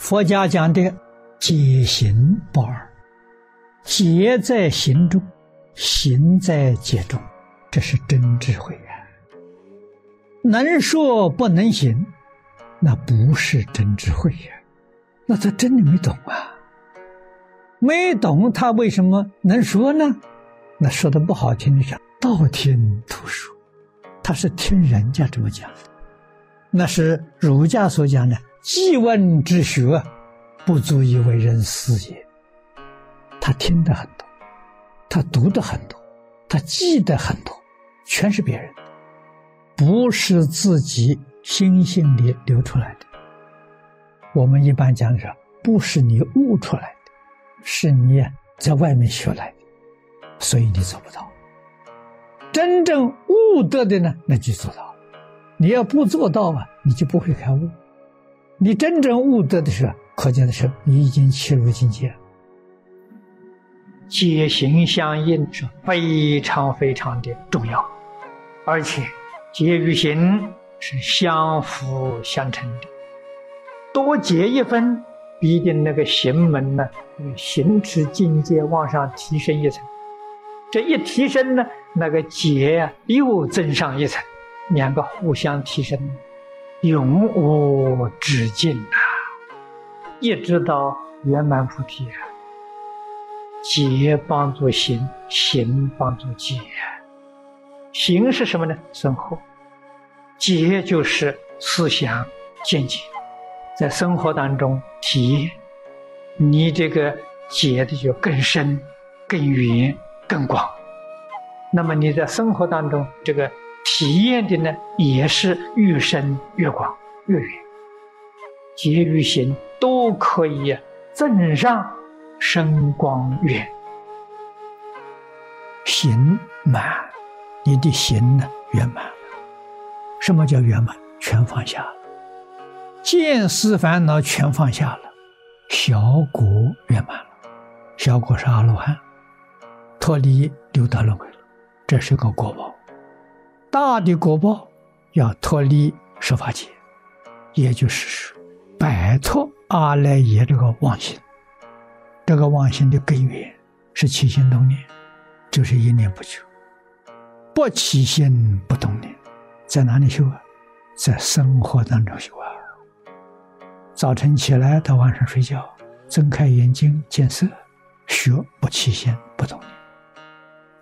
佛家讲的戒行不二，戒在行中，行在戒中，这是真智慧呀。能说不能行，那不是真智慧呀，那他真的没懂啊。没懂他为什么能说呢？那说的不好听的讲，道听途说，他是听人家这么讲的。那是儒家所讲的“记问之学”。不足以为人师也。他听的很多，他读的很多，他记得很多，全是别人的，不是自己心性里流出来的。我们一般讲说，不是你悟出来的，是你在外面学来的，所以你做不到。真正悟得的呢，那就做到。你要不做到啊，你就不会开悟。你真正悟得的时候。可见的是，你已经切入境界。戒行相应是非常非常的重要，而且结与行是相辅相成的。多结一分，必定那个行门呢，行持境界往上提升一层。这一提升呢，那个结啊又增上一层，两个互相提升，永无止境啊！一直到圆满菩提，戒帮助行，行帮助戒。行是什么呢？生活。戒就是思想见解，在生活当中体验，你这个戒的就更深、更远、更广。那么你在生活当中这个体验的呢，也是越深越广越远。结与行。都可以增上升光远，行满，你的行呢圆满了。什么叫圆满？全放下了，见思烦恼全放下了，小果圆满了。小果是阿罗汉，脱离六道轮回了，这是个果报。大的果报要脱离十法界，也就是说，摆脱。阿赖耶这个妄心，这个妄心的根源是起心动念，就是一念不休。不起心不动念，在哪里修啊？在生活当中修啊。早晨起来到晚上睡觉，睁开眼睛见色，学不起心不动念；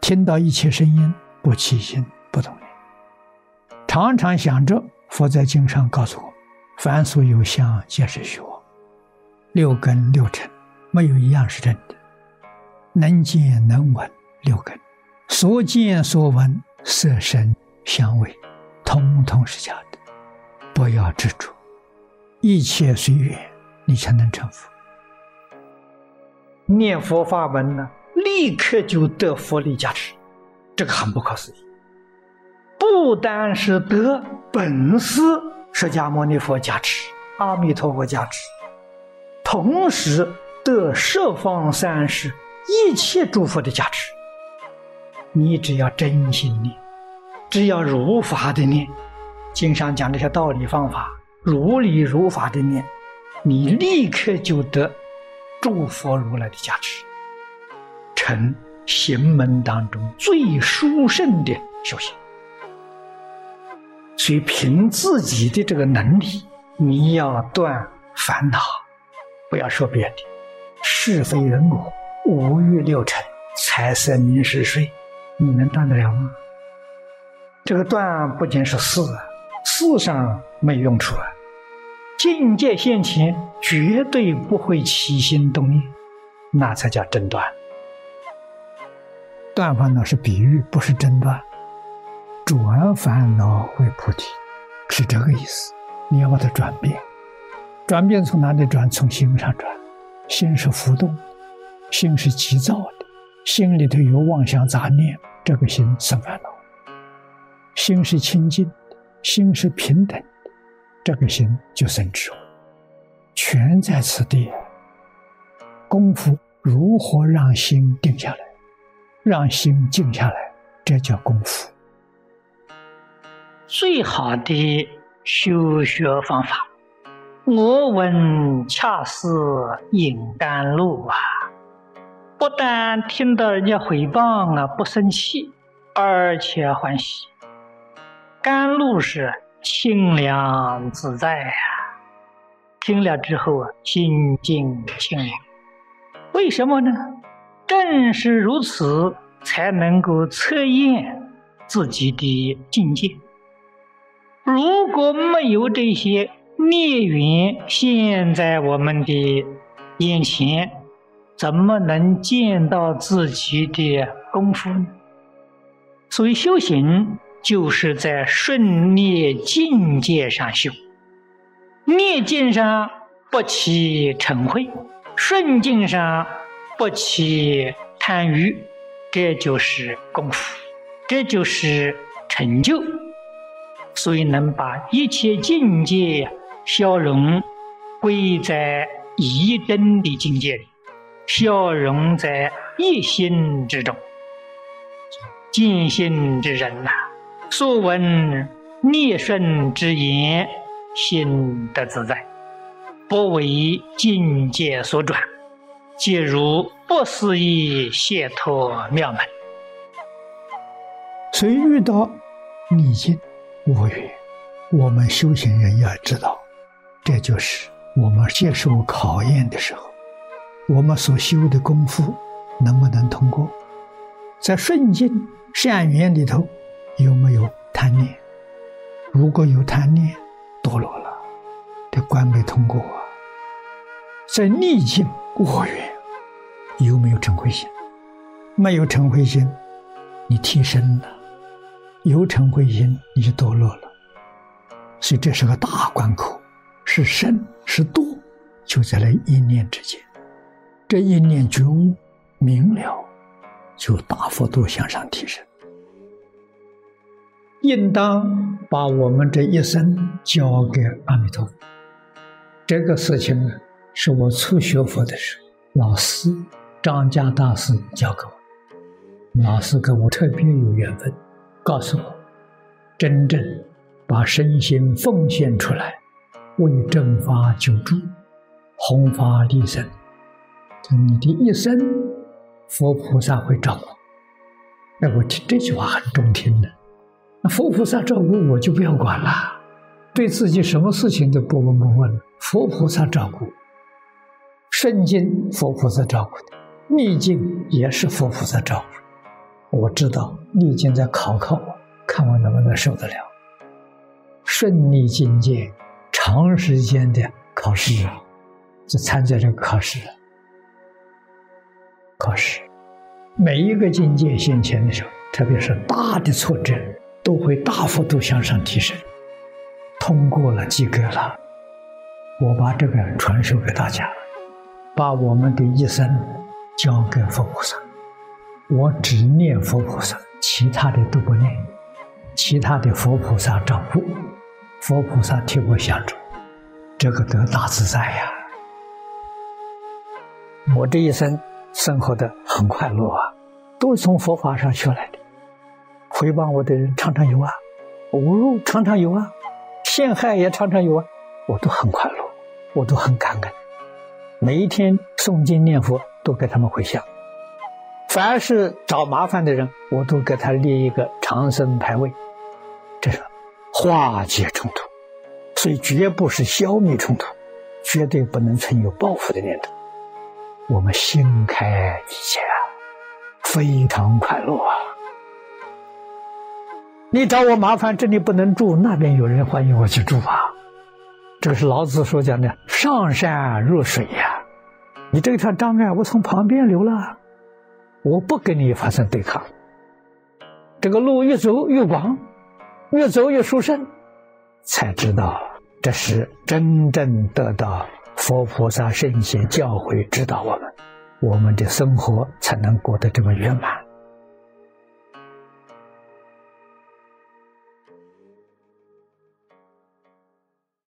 听到一切声音，不起心不动念。常常想着佛在经上告诉我：凡所有相，皆是虚妄。六根六尘，没有一样是真的。能见能闻六根，所见所闻色声香味，通通是假的。不要执着，一切随缘，你才能成佛。念佛法门呢，立刻就得佛力加持，这个很不可思议。不单是得本师释迦牟尼佛加持，阿弥陀佛加持。同时得十方三世一切诸佛的加持，你只要真心念，只要如法的念，经上讲这些道理方法，如理如法的念，你立刻就得诸佛如来的加持，成行门当中最殊胜的修行。所以凭自己的这个能力，你要断烦恼。不要说别的，是非人我、五欲六尘、财色名食睡，你能断得了吗？这个断不仅是事，事上没用处啊。境界现前，绝对不会起心动念，那才叫真断。断烦恼是比喻，不是真断。转烦恼为菩提，是这个意思。你要把它转变。转变从哪里转？从心上转。心是浮动，心是急躁的，心里头有妄想杂念，这个心生烦恼。心是清净的，心是平等的，这个心就生智慧。全在此地。功夫如何让心定下来？让心静下来，这叫功夫。最好的修学方法。我闻恰似饮甘露啊！不但听到人家诽谤啊，不生气，而且欢喜。甘露是清凉自在呀，听了之后啊，心静清凉。为什么呢？正是如此，才能够测验自己的境界。如果没有这些，孽缘现在我们的眼前，怎么能见到自己的功夫呢？所以修行就是在顺孽境界上修，孽境上不起嗔恚，顺境上不起贪欲，这就是功夫，这就是成就。所以能把一切境界。消融归在一真的境界里，消融在一心之中。尽心之人呐，所闻逆顺之言，心得自在，不为境界所转，皆如不思议解脱妙门。所以遇到逆境五缘，我们修行人要知道。这就是我们接受考验的时候，我们所修的功夫能不能通过？在顺境善缘里头有没有贪念？如果有贪念，堕落了，这关没通过啊。在逆境五缘有没有成慧心？没有成慧心，你提升了；有嗔恚心，你就堕落了。所以这是个大关口。是生是堕，就在那一念之间。这一念觉悟明了，就大幅度向上提升。应当把我们这一生交给阿弥陀佛。这个事情呢，是我初学佛的时候，老师张家大师教给我。老师跟我特别有缘分，告诉我，真正把身心奉献出来。为正法救助，弘法利生，你的一生，佛菩萨会照顾。哎，我听这句话很中听的。那佛菩萨照顾我就不要管了，对自己什么事情都不闻不问，佛菩萨照顾。顺境佛菩萨照顾的，逆境也是佛菩萨照顾的。我知道逆境在考考我，看我能不能受得了。顺逆境界。长时间的考试啊，就参加这个考试。考试，每一个境界现前的时候，特别是大的挫折，都会大幅度向上提升。通过了，及格了，我把这个传授给大家，把我们的一生交给佛菩萨。我只念佛菩萨，其他的都不念，其他的佛菩萨照顾。佛菩萨替我相助，这个得大自在呀！我这一生生活的很快乐啊，都是从佛法上学来的。回报我的人常常有啊，侮辱常常有啊，陷害也常常有啊，我都很快乐，我都很感恩。每一天诵经念佛，都给他们回向。凡是找麻烦的人，我都给他立一个长生牌位。这是。化解冲突，所以绝不是消灭冲突，绝对不能存有报复的念头。我们心开意解，非常快乐啊！你找我麻烦，这里不能住，那边有人欢迎我去住啊！这个是老子所讲的“上善若水”呀。你这条障碍，我从旁边流了，我不跟你发生对抗。这个路越走越广。越走越殊胜，才知道这是真正得到佛菩萨圣贤教诲指导我们，我们的生活才能过得这么圆满。